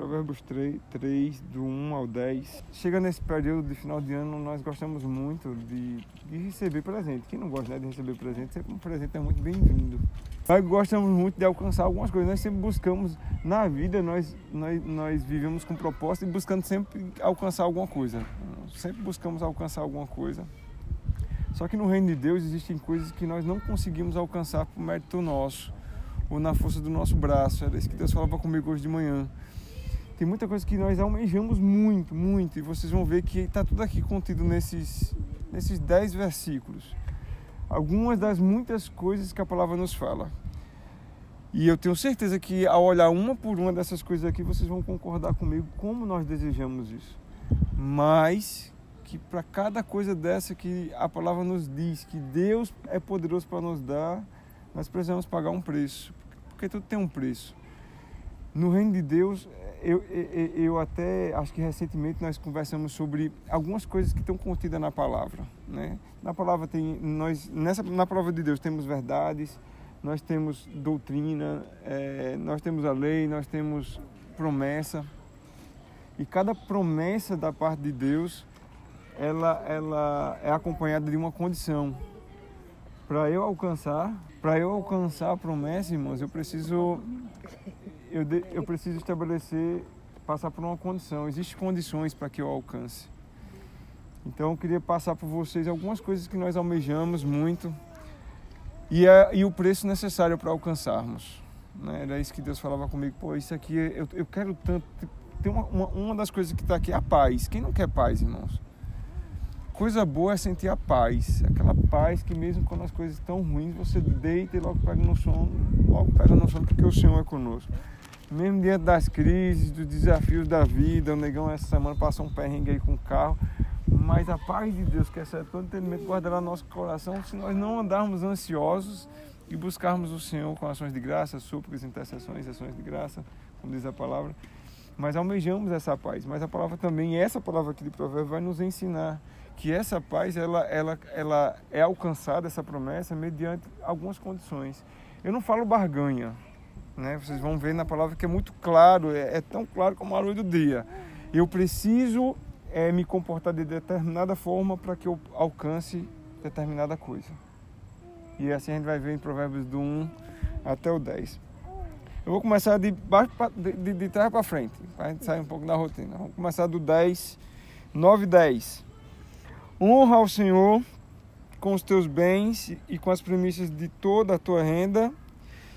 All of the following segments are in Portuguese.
Provérbios 3, 3, do 1 ao 10. Chega nesse período de final de ano, nós gostamos muito de, de receber presente. Quem não gosta né, de receber presente, sempre um presente é muito bem-vindo. Nós gostamos muito de alcançar algumas coisas. Nós sempre buscamos, na vida, nós, nós, nós vivemos com propósito e buscando sempre alcançar alguma coisa. Sempre buscamos alcançar alguma coisa. Só que no reino de Deus existem coisas que nós não conseguimos alcançar por mérito nosso ou na força do nosso braço. Era isso que Deus falava comigo hoje de manhã. Tem muita coisa que nós almejamos muito, muito, e vocês vão ver que está tudo aqui contido nesses, nesses dez versículos. Algumas das muitas coisas que a palavra nos fala. E eu tenho certeza que ao olhar uma por uma dessas coisas aqui, vocês vão concordar comigo como nós desejamos isso. Mas que para cada coisa dessa que a palavra nos diz que Deus é poderoso para nos dar, nós precisamos pagar um preço porque tudo tem um preço. No reino de Deus, eu, eu, eu, até acho que recentemente nós conversamos sobre algumas coisas que estão contidas na palavra, né? Na palavra tem nós nessa na palavra de Deus temos verdades, nós temos doutrina, é, nós temos a lei, nós temos promessa e cada promessa da parte de Deus ela ela é acompanhada de uma condição para eu alcançar, para eu alcançar a promessa, irmãos, eu preciso eu, de, eu preciso estabelecer, passar por uma condição. Existem condições para que eu alcance. Então eu queria passar por vocês algumas coisas que nós almejamos muito e, é, e o preço necessário para alcançarmos. Né? Era isso que Deus falava comigo. Pô, isso aqui eu, eu quero tanto. Tem uma, uma, uma das coisas que está aqui é a paz. Quem não quer paz, irmãos? coisa boa é sentir a paz, aquela paz que mesmo quando as coisas estão ruins, você deita e logo pega no sono, logo pega no sono porque o Senhor é conosco. Mesmo diante das crises, dos desafios da vida, o negão essa semana passou um perrengue aí com o carro, mas a paz de Deus, que é todo entendimento, guardará nosso coração se nós não andarmos ansiosos e buscarmos o Senhor com ações de graça, súplicas, intercessões, ações de graça, como diz a palavra. Mas almejamos essa paz. Mas a palavra também, essa palavra aqui de provérbio, vai nos ensinar que essa paz ela, ela, ela é alcançada, essa promessa, mediante algumas condições. Eu não falo barganha, né? vocês vão ver na palavra que é muito claro, é, é tão claro como a luz do dia. Eu preciso é, me comportar de determinada forma para que eu alcance determinada coisa. E assim a gente vai ver em Provérbios do 1 até o 10. Eu vou começar de, baixo pra, de, de, de trás para frente, para a gente sair um pouco da rotina. Vamos começar do 10, 9 e 10. Honra ao Senhor com os teus bens e com as premissas de toda a tua renda.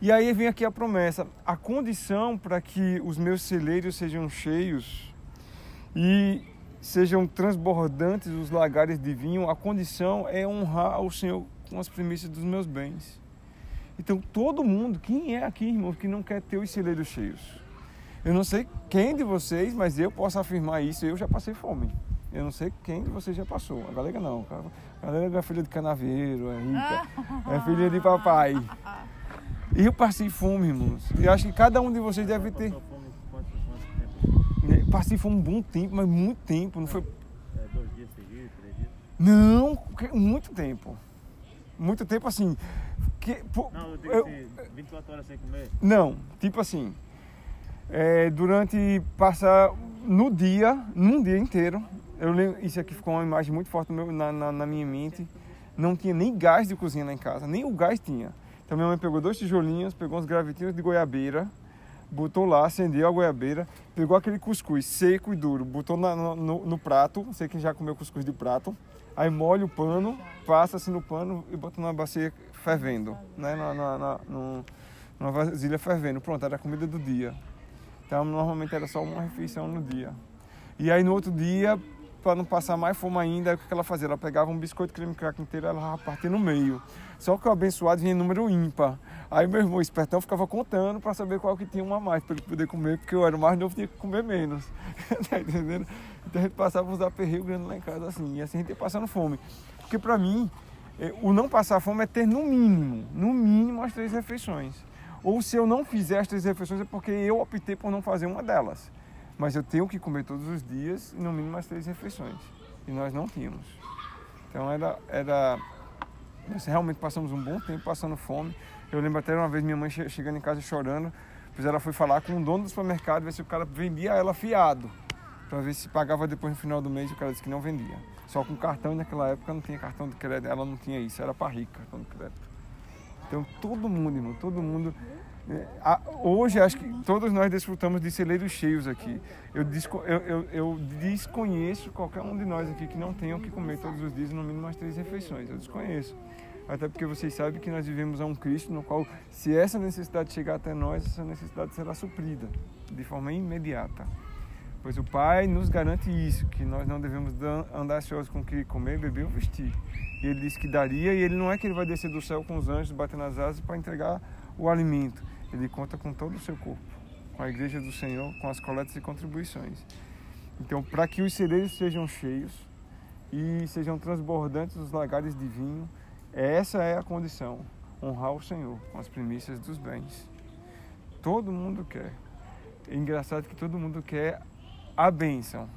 E aí vem aqui a promessa: a condição para que os meus celeiros sejam cheios e sejam transbordantes os lagares de vinho, a condição é honrar ao Senhor com as premissas dos meus bens. Então, todo mundo, quem é aqui, irmão, que não quer ter os celeiros cheios? Eu não sei quem de vocês, mas eu posso afirmar isso, eu já passei fome. Eu não sei quem de vocês já passou. A galega não. A galega é filha de canaveiro, é rica, é filha de papai. E eu passei fome, irmãos. E acho que cada um de vocês deve ter. Né, passei fome um bom tempo, mas muito tempo. Não foi. É, dois dias seguidos, três dias? Não, muito tempo. Muito tempo assim. Que, não, eu digo eu, assim, 24 horas sem comer? Não, tipo assim. É, durante passar no dia, num dia inteiro, eu lembro, isso aqui ficou uma imagem muito forte meu, na, na, na, minha mente. Não tinha nem gás de cozinha lá em casa, nem o gás tinha. Então minha mãe pegou dois tijolinhos, pegou uns gravetinhos de goiabeira, botou lá, acendeu a goiabeira, pegou aquele cuscuz seco e duro, botou na, no, no, prato, sei que já comeu cuscuz de prato, aí molha o pano, passa assim no pano e bota na bacia fervendo, né? na, na, na, numa vasilha fervendo. Pronto, era a comida do dia. Então normalmente era só uma refeição no dia. E aí no outro dia para não passar mais fome ainda, o que ela fazia? Ela pegava um biscoito creme crack inteiro e ela partia no meio. Só que o abençoado vinha em número ímpar. Aí meu irmão espertão ficava contando para saber qual que tinha uma mais, para ele poder comer, porque eu era o mais novo, tinha que comer menos. tá entendendo? Então a gente passava uns aperreios grandes lá em casa assim, e assim a gente ia passando fome. Porque para mim, é, o não passar fome é ter no mínimo, no mínimo as três refeições. Ou se eu não fizer as três refeições é porque eu optei por não fazer uma delas. Mas eu tenho que comer todos os dias, no mínimo as três refeições. E nós não tínhamos. Então era, era. Nós realmente passamos um bom tempo passando fome. Eu lembro até uma vez minha mãe chegando em casa chorando, Depois ela foi falar com o dono do supermercado, ver se o cara vendia ela fiado, para ver se pagava depois no final do mês. E o cara disse que não vendia. Só com cartão, e naquela época não tinha cartão de crédito, ela não tinha isso, era para rica cartão de crédito. Então todo mundo, irmão, todo mundo. Né, hoje acho que todos nós desfrutamos de celeiros cheios aqui. Eu, eu, eu, eu, desconheço qualquer um de nós aqui que não tenha o que comer todos os dias, no mínimo umas três refeições. Eu desconheço. Até porque vocês sabem que nós vivemos a um Cristo no qual, se essa necessidade chegar até nós, essa necessidade será suprida de forma imediata. Pois o Pai nos garante isso, que nós não devemos andar ansiosos com o que comer, beber ou vestir. E Ele disse que daria, e Ele não é que Ele vai descer do céu com os anjos, batendo as asas para entregar o alimento. Ele conta com todo o seu corpo, com a igreja do Senhor, com as coletas e contribuições. Então, para que os celeiros sejam cheios e sejam transbordantes os lagares de vinho, essa é a condição, honrar o Senhor com as primícias dos bens. Todo mundo quer. É engraçado que todo mundo quer a bênção,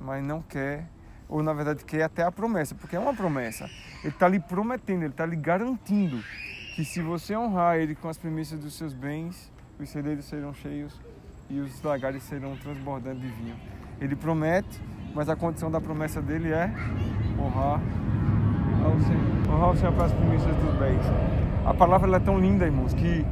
mas não quer, ou na verdade quer até a promessa, porque é uma promessa. Ele está lhe prometendo, ele está lhe garantindo que se você honrar ele com as premissas dos seus bens, os celeiros serão cheios e os lagares serão transbordando de vinho. Ele promete, mas a condição da promessa dele é honrar ao Senhor, honrar o Senhor com as premissas dos bens. A palavra é tão linda, irmãos, que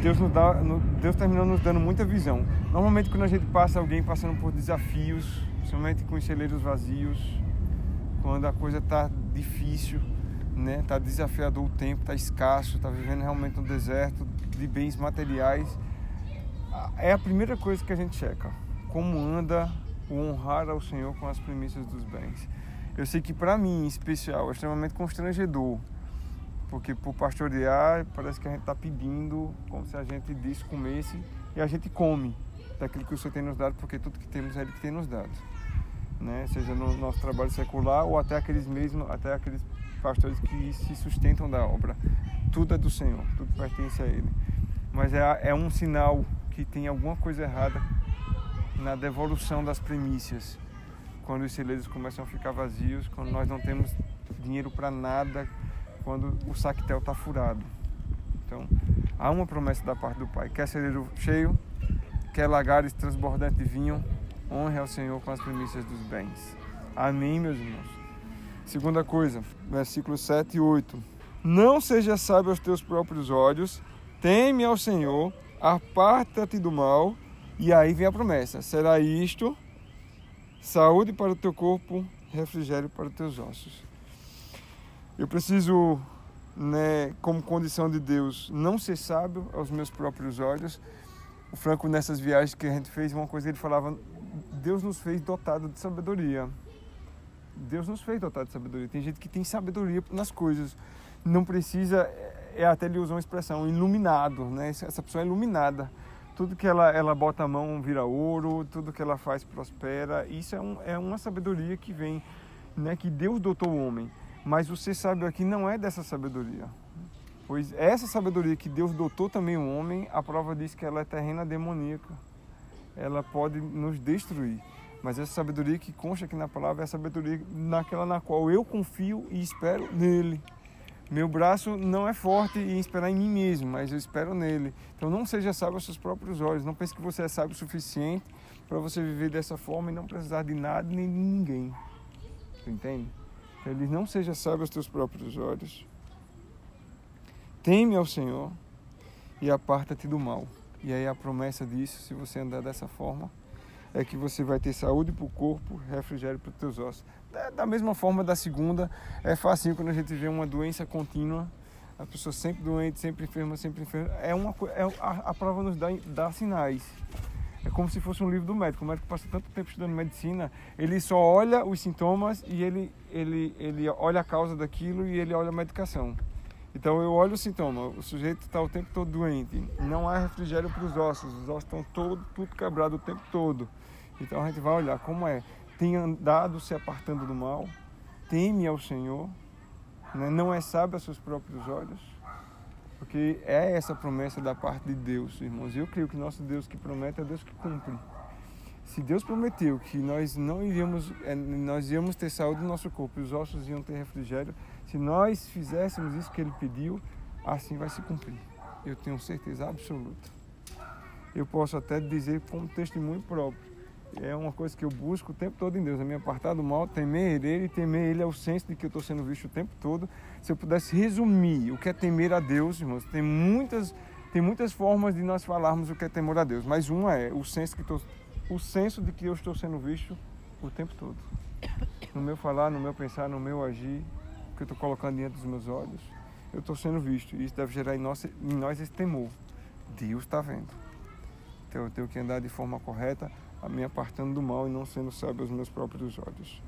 Deus, nos dá, Deus terminou nos dando muita visão. Normalmente quando a gente passa alguém passando por desafios, principalmente com os celeiros vazios, quando a coisa está difícil, né? Tá desafiador o tempo, está escasso, está vivendo realmente um deserto de bens materiais. É a primeira coisa que a gente checa. Como anda o honrar ao Senhor com as premissas dos bens. Eu sei que para mim, em especial, é extremamente constrangedor porque por pastorear parece que a gente está pedindo como se a gente disse comesse e a gente come daquilo que o Senhor tem nos dado, porque tudo que temos é Ele que tem nos dado. Né? Seja no nosso trabalho secular ou até aqueles mesmos, até aqueles pastores que se sustentam da obra. Tudo é do Senhor, tudo pertence a Ele. Mas é, é um sinal que tem alguma coisa errada na devolução das primícias. Quando os celeiros começam a ficar vazios, quando nós não temos dinheiro para nada, quando o saquetel está furado. Então, há uma promessa da parte do Pai. Quer celeiro cheio, quer lagares transbordantes de vinho, honre ao Senhor com as primícias dos bens. Amém, meus irmãos. Segunda coisa, versículos 7 e 8. Não seja sábio aos teus próprios olhos, teme ao Senhor, aparta-te do mal, e aí vem a promessa: será isto saúde para o teu corpo, refrigério para os teus ossos. Eu preciso, né, como condição de Deus, não ser sábio aos meus próprios olhos. O Franco, nessas viagens que a gente fez, uma coisa ele falava: Deus nos fez dotado de sabedoria. Deus nos fez dotado de sabedoria. Tem gente que tem sabedoria nas coisas. Não precisa, é até ele usou uma expressão, iluminado, né? Essa pessoa é iluminada. Tudo que ela, ela bota a mão vira ouro, tudo que ela faz prospera. Isso é, um, é uma sabedoria que vem, né? Que Deus dotou o homem. Mas você sabe aqui não é dessa sabedoria. Pois essa sabedoria que Deus dotou também o homem, a prova diz que ela é terrena demoníaca. Ela pode nos destruir. Mas essa sabedoria que consta aqui na palavra é a sabedoria naquela na qual eu confio e espero nele. Meu braço não é forte em esperar em mim mesmo, mas eu espero nele. Então não seja sábio aos seus próprios olhos. Não pense que você é sábio o suficiente para você viver dessa forma e não precisar de nada nem de ninguém. Entende? Ele não seja sábio aos teus próprios olhos. Teme ao Senhor e aparta-te do mal. E aí a promessa disso, se você andar dessa forma, é que você vai ter saúde para o corpo, refrigério para os teus ossos. Da mesma forma da segunda, é fácil quando a gente vê uma doença contínua, a pessoa sempre doente, sempre enferma, sempre enferma. É uma, é, a, a prova nos dá, dá sinais. É como se fosse um livro do médico. O médico passa tanto tempo estudando medicina, ele só olha os sintomas e ele, ele, ele olha a causa daquilo e ele olha a medicação. Então eu olho o sintoma, o sujeito está o tempo todo doente, não há refrigério para os ossos, os ossos estão todo, tudo quebrado o tempo todo. Então a gente vai olhar como é, tem andado se apartando do mal, teme ao Senhor, né? não é sábio aos seus próprios olhos, porque é essa promessa da parte de Deus, irmãos. Eu creio que nosso Deus que promete é Deus que cumpre. Se Deus prometeu que nós não iríamos, é, nós íamos ter saúde no nosso corpo e os ossos iam ter refrigério, se nós fizéssemos isso que Ele pediu, assim vai se cumprir. Eu tenho certeza absoluta. eu posso até dizer como testemunho próprio. É uma coisa que eu busco o tempo todo em Deus, é me apartar do mal, temer Ele, e temer Ele é o senso de que eu estou sendo visto o tempo todo. Se eu pudesse resumir o que é temer a Deus, irmãos, tem muitas, tem muitas formas de nós falarmos o que é temor a Deus, mas uma é o senso, que tô, o senso de que eu estou sendo visto o tempo todo. No meu falar, no meu pensar, no meu agir, que eu estou colocando diante dos meus olhos, eu estou sendo visto. E isso deve gerar em nós, em nós esse temor. Deus está vendo. Então eu tenho que andar de forma correta, me apartando do mal e não sendo sábio aos meus próprios olhos.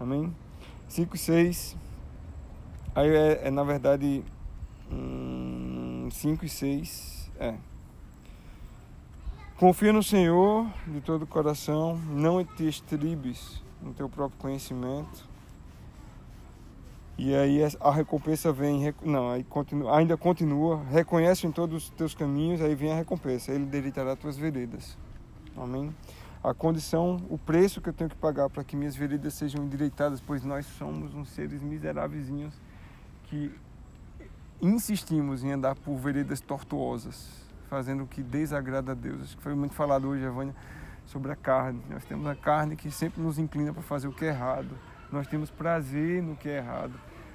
Amém? 5 e 6. Aí é, é na verdade 5 hum, e 6. É. Confia no Senhor de todo o coração, não te estribes no teu próprio conhecimento. E aí a recompensa vem, não, aí continua, ainda continua, reconhece em todos os teus caminhos, aí vem a recompensa, ele delitará tuas veredas. Amém? A condição, o preço que eu tenho que pagar para que minhas veredas sejam endireitadas, pois nós somos uns seres miseráveis que insistimos em andar por veredas tortuosas, fazendo o que desagrada a Deus. Acho que foi muito falado hoje, Evânia, sobre a carne. Nós temos a carne que sempre nos inclina para fazer o que é errado. Nós temos prazer no que é errado.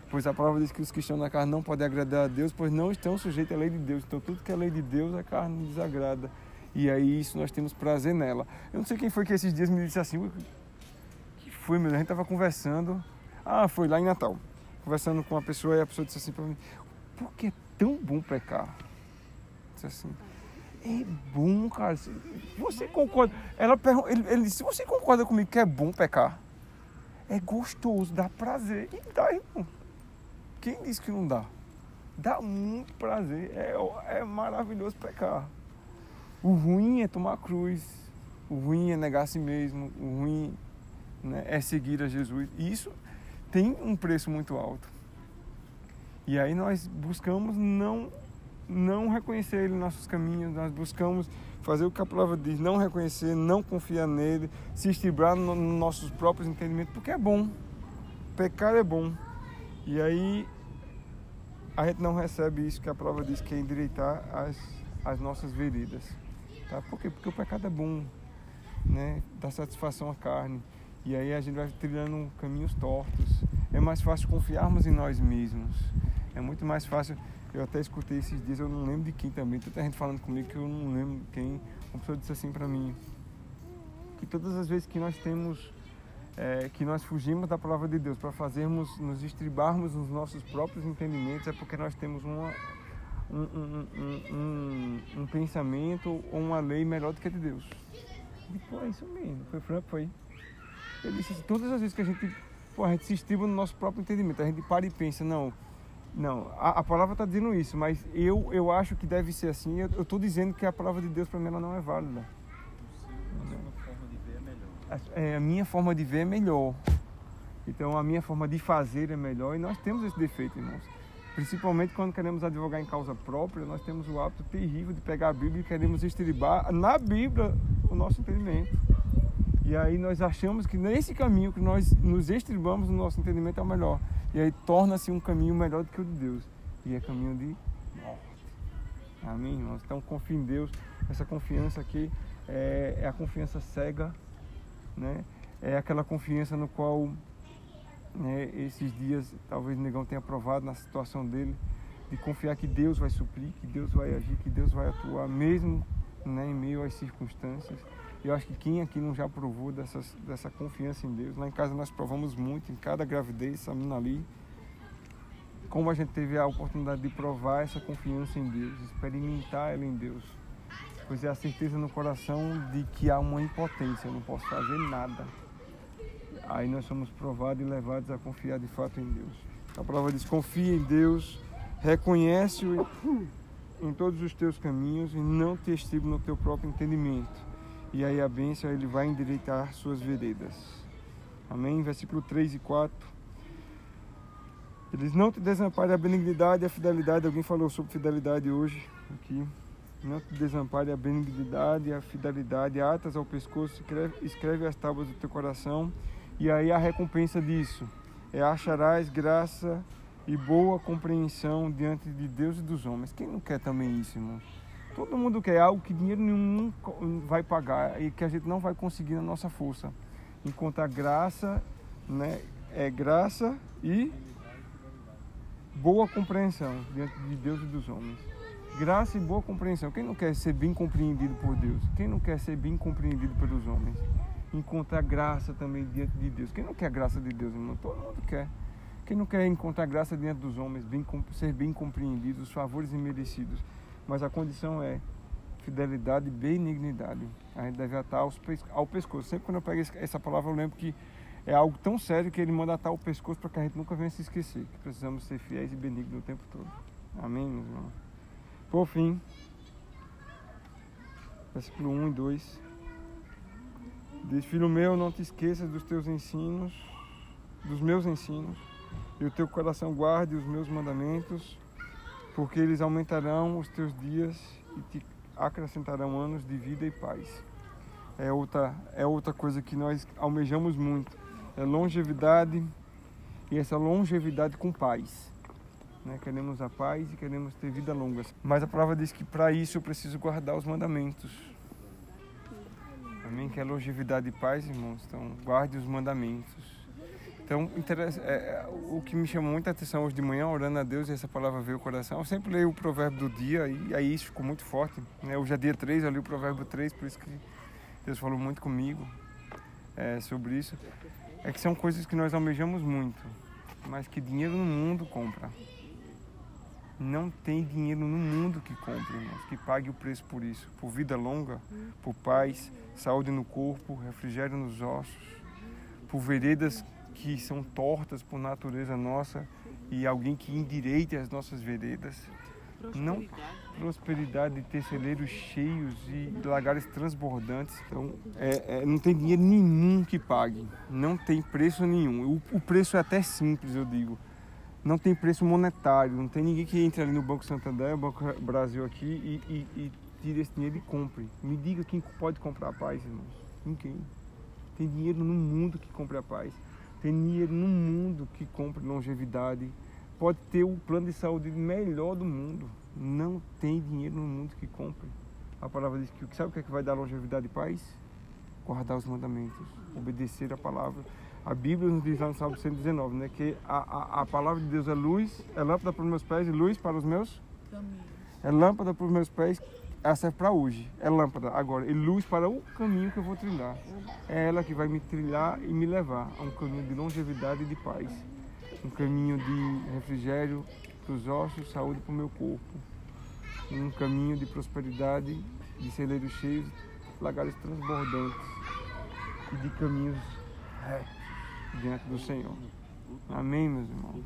Pois a palavra diz que os que estão na carne não podem agradar a Deus, pois não estão sujeitos à lei de Deus. Então tudo que é lei de Deus, a carne desagrada. E aí isso nós temos prazer nela. Eu não sei quem foi que esses dias me disse assim, que foi, meu, a gente estava conversando. Ah, foi lá em Natal. Conversando com uma pessoa e a pessoa disse assim para mim, por que é tão bom pecar? Disse assim, é bom, cara. Você concorda? Ela ele, ele disse, você concorda comigo que é bom pecar? É gostoso, dá prazer. E dá, irmão. Quem disse que não dá? Dá muito prazer. É, é maravilhoso pecar. O ruim é tomar cruz. O ruim é negar a si mesmo. O ruim né, é seguir a Jesus. Isso tem um preço muito alto. E aí nós buscamos não, não reconhecer Ele em nossos caminhos. Nós buscamos fazer o que a palavra diz, não reconhecer, não confiar nele, se estribar nos no nossos próprios entendimentos, porque é bom. Pecar é bom. E aí a gente não recebe isso que a prova diz que é endireitar as, as nossas veredas. Tá? Por quê? Porque o pecado é bom, né? dá satisfação à carne. E aí a gente vai trilhando caminhos tortos. É mais fácil confiarmos em nós mesmos. É muito mais fácil. Eu até escutei esses dias, eu não lembro de quem também. Tanta gente falando comigo que eu não lembro quem. Uma pessoa disse assim para mim: que todas as vezes que nós temos é, que nós fugimos da palavra de Deus para fazermos, nos estribarmos nos nossos próprios entendimentos, é porque nós temos uma, um, um, um, um, pensamento ou uma lei melhor do que a de Deus. Pô, é isso mesmo. Foi Franco, foi. Ele disse assim, todas as vezes que a gente, pô, a gente se estriba no nosso próprio entendimento, a gente para e pensa, não, não, a, a palavra está dizendo isso, mas eu, eu acho que deve ser assim, eu estou dizendo que a palavra de Deus para mim ela não é válida é, a minha forma de ver é melhor. Então a minha forma de fazer é melhor e nós temos esse defeito, irmãos. Principalmente quando queremos advogar em causa própria, nós temos o hábito terrível de pegar a Bíblia e queremos estribar na Bíblia o nosso entendimento. E aí nós achamos que nesse caminho que nós nos estribamos no nosso entendimento é o melhor. E aí torna-se um caminho melhor do que o de Deus. E é caminho de morte. Amém, irmãos? Então confie em Deus. Essa confiança aqui é, é a confiança cega né? É aquela confiança no qual né, esses dias talvez o negão tenha provado na situação dele, de confiar que Deus vai suprir, que Deus vai agir, que Deus vai atuar, mesmo né, em meio às circunstâncias. Eu acho que quem aqui não já provou dessas, dessa confiança em Deus, lá em casa nós provamos muito, em cada gravidez, Samina ali, como a gente teve a oportunidade de provar essa confiança em Deus, experimentar ela em Deus pois é a certeza no coração de que há uma impotência, eu não posso fazer nada. Aí nós somos provados e levados a confiar de fato em Deus. A prova diz: confia em Deus, reconhece-o em todos os teus caminhos e não te estribe no teu próprio entendimento. E aí a bênção ele vai endireitar suas veredas. Amém? Versículo 3 e 4. Eles não te desamparem a benignidade e a fidelidade. Alguém falou sobre fidelidade hoje aqui. Não te desampare a benignidade e a fidelidade, atas ao pescoço, escreve, escreve as tábuas do teu coração, e aí a recompensa disso é acharás graça e boa compreensão diante de Deus e dos homens. Quem não quer também isso, irmão? Todo mundo quer algo que dinheiro nenhum vai pagar e que a gente não vai conseguir na nossa força. Encontrar graça, né? É graça e boa compreensão diante de Deus e dos homens. Graça e boa compreensão. Quem não quer ser bem compreendido por Deus? Quem não quer ser bem compreendido pelos homens? Encontrar graça também diante de Deus. Quem não quer graça de Deus, irmão? Todo mundo quer. Quem não quer encontrar graça diante dos homens, bem, ser bem compreendido, os favores imerecidos. Mas a condição é fidelidade e benignidade. A gente deve atar ao pescoço. Sempre quando eu pego essa palavra, eu lembro que é algo tão sério que ele manda atar o pescoço para que a gente nunca venha se esquecer. Que precisamos ser fiéis e benignos o tempo todo. Amém, meus irmãos? Por fim, versículo 1 e 2. Diz, filho meu, não te esqueças dos teus ensinos, dos meus ensinos, e o teu coração guarde os meus mandamentos, porque eles aumentarão os teus dias e te acrescentarão anos de vida e paz. É outra, é outra coisa que nós almejamos muito. É longevidade e essa longevidade com paz. Né? Queremos a paz e queremos ter vida longa. Mas a palavra diz que para isso eu preciso guardar os mandamentos. Amém? Que é longevidade e paz, irmãos. Então, guarde os mandamentos. Então, é, é, o que me chamou muita atenção hoje de manhã, orando a Deus, e essa palavra veio ao coração, eu sempre leio o provérbio do dia, e aí isso ficou muito forte. Né? Hoje é dia 3, eu li o provérbio 3, por isso que Deus falou muito comigo é, sobre isso. É que são coisas que nós almejamos muito, mas que dinheiro no mundo compra. Não tem dinheiro no mundo que compre, irmãos, que pague o preço por isso. Por vida longa, por paz, saúde no corpo, refrigério nos ossos, por veredas que são tortas por natureza nossa e alguém que endireite as nossas veredas. Não prosperidade de ter celeiros cheios e lagares transbordantes. Então, é, é, não tem dinheiro nenhum que pague. Não tem preço nenhum. O, o, preço é até simples, eu digo. Não tem preço monetário. Não tem ninguém que entre ali no Banco Santander, Banco Brasil aqui e, e, e tire esse dinheiro e compre. Me diga quem pode comprar a paz, irmãos. Ninguém. Tem dinheiro no mundo que compre a paz. Tem dinheiro no mundo que compre longevidade. Pode ter o plano de saúde melhor do mundo. Não tem dinheiro no mundo que compre. A palavra diz que sabe o que, é que vai dar longevidade e paz? Guardar os mandamentos, obedecer a palavra. A Bíblia nos diz lá no Salmo 119, né? Que a, a, a palavra de Deus é luz, é lâmpada para os meus pés e luz para os meus caminhos. É lâmpada para os meus pés ela serve para hoje, é lâmpada agora, e luz para o caminho que eu vou trilhar. É ela que vai me trilhar e me levar a um caminho de longevidade e de paz, um caminho de refrigério para os ossos, saúde para o meu corpo, um caminho de prosperidade, de celeiros cheios, lagares transbordantes e de caminhos retos diante do Senhor. Amém, meus irmãos.